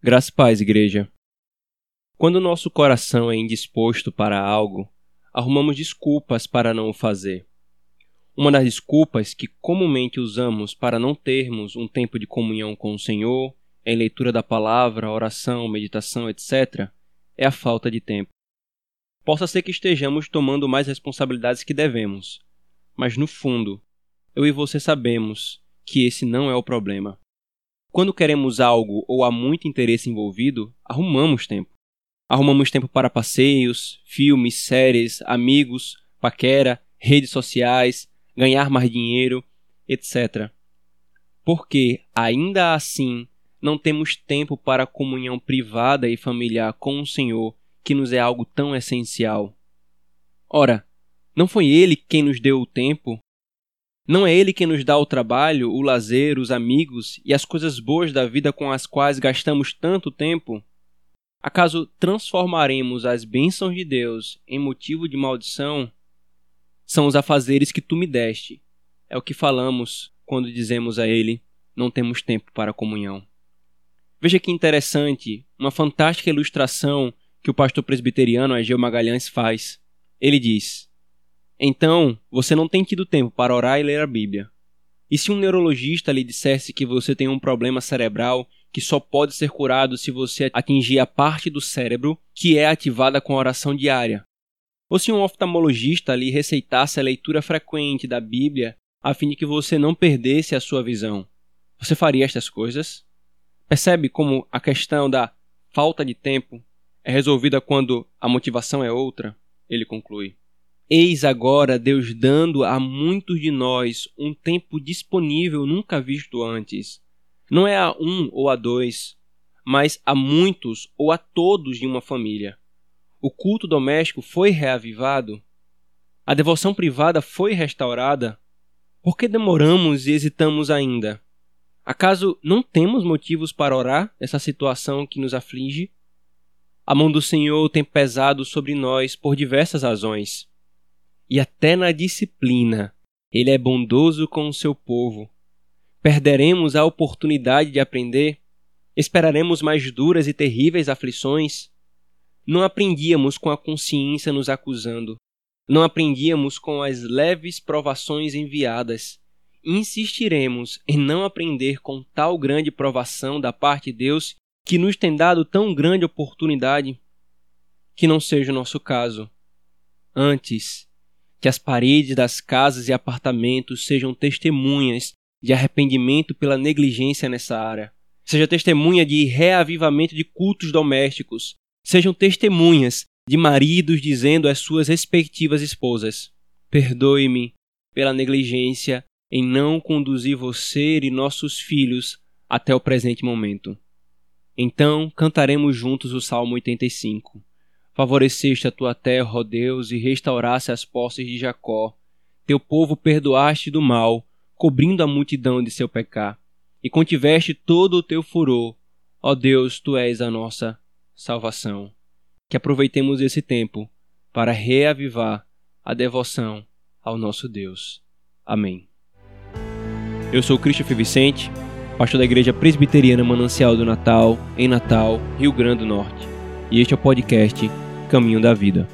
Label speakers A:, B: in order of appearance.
A: Graças paz, igreja. Quando nosso coração é indisposto para algo, arrumamos desculpas para não o fazer. Uma das desculpas que comumente usamos para não termos um tempo de comunhão com o Senhor, em leitura da palavra, oração, meditação, etc., é a falta de tempo. Possa ser que estejamos tomando mais responsabilidades que devemos, mas no fundo, eu e você sabemos que esse não é o problema. Quando queremos algo ou há muito interesse envolvido, arrumamos tempo. Arrumamos tempo para passeios, filmes, séries, amigos, paquera, redes sociais, ganhar mais dinheiro, etc. Porque, ainda assim, não temos tempo para a comunhão privada e familiar com o Senhor, que nos é algo tão essencial. Ora, não foi Ele quem nos deu o tempo não é Ele quem nos dá o trabalho, o lazer, os amigos e as coisas boas da vida com as quais gastamos tanto tempo? Acaso transformaremos as bênçãos de Deus em motivo de maldição? São os afazeres que tu me deste. É o que falamos quando dizemos a Ele: não temos tempo para comunhão. Veja que interessante, uma fantástica ilustração que o pastor presbiteriano Ageu Magalhães faz. Ele diz: então, você não tem tido tempo para orar e ler a Bíblia. E se um neurologista lhe dissesse que você tem um problema cerebral que só pode ser curado se você atingir a parte do cérebro que é ativada com a oração diária? Ou se um oftalmologista lhe receitasse a leitura frequente da Bíblia a fim de que você não perdesse a sua visão? Você faria estas coisas? Percebe como a questão da falta de tempo é resolvida quando a motivação é outra? Ele conclui. Eis agora Deus dando a muitos de nós um tempo disponível nunca visto antes. Não é a um ou a dois, mas a muitos ou a todos de uma família. O culto doméstico foi reavivado. A devoção privada foi restaurada. Por que demoramos e hesitamos ainda? Acaso não temos motivos para orar nessa situação que nos aflige? A mão do Senhor tem pesado sobre nós por diversas razões e até na disciplina. Ele é bondoso com o seu povo. Perderemos a oportunidade de aprender? Esperaremos mais duras e terríveis aflições? Não aprendíamos com a consciência nos acusando. Não aprendíamos com as leves provações enviadas. Insistiremos em não aprender com tal grande provação da parte de Deus que nos tem dado tão grande oportunidade? Que não seja o nosso caso. Antes, que as paredes das casas e apartamentos sejam testemunhas de arrependimento pela negligência nessa área. Seja testemunha de reavivamento de cultos domésticos. Sejam testemunhas de maridos dizendo às suas respectivas esposas: Perdoe-me pela negligência em não conduzir você e nossos filhos até o presente momento. Então cantaremos juntos o Salmo 85. Favoreceste a tua terra, ó Deus, e restauraste as posses de Jacó. Teu povo perdoaste do mal, cobrindo a multidão de seu pecar, e contiveste todo o teu furor. Ó Deus, tu és a nossa salvação. Que aproveitemos esse tempo para reavivar a devoção ao nosso Deus. Amém. Eu sou Christopher Vicente, pastor da Igreja Presbiteriana Manancial do Natal, em Natal, Rio Grande do Norte, e este é o podcast Caminho da Vida.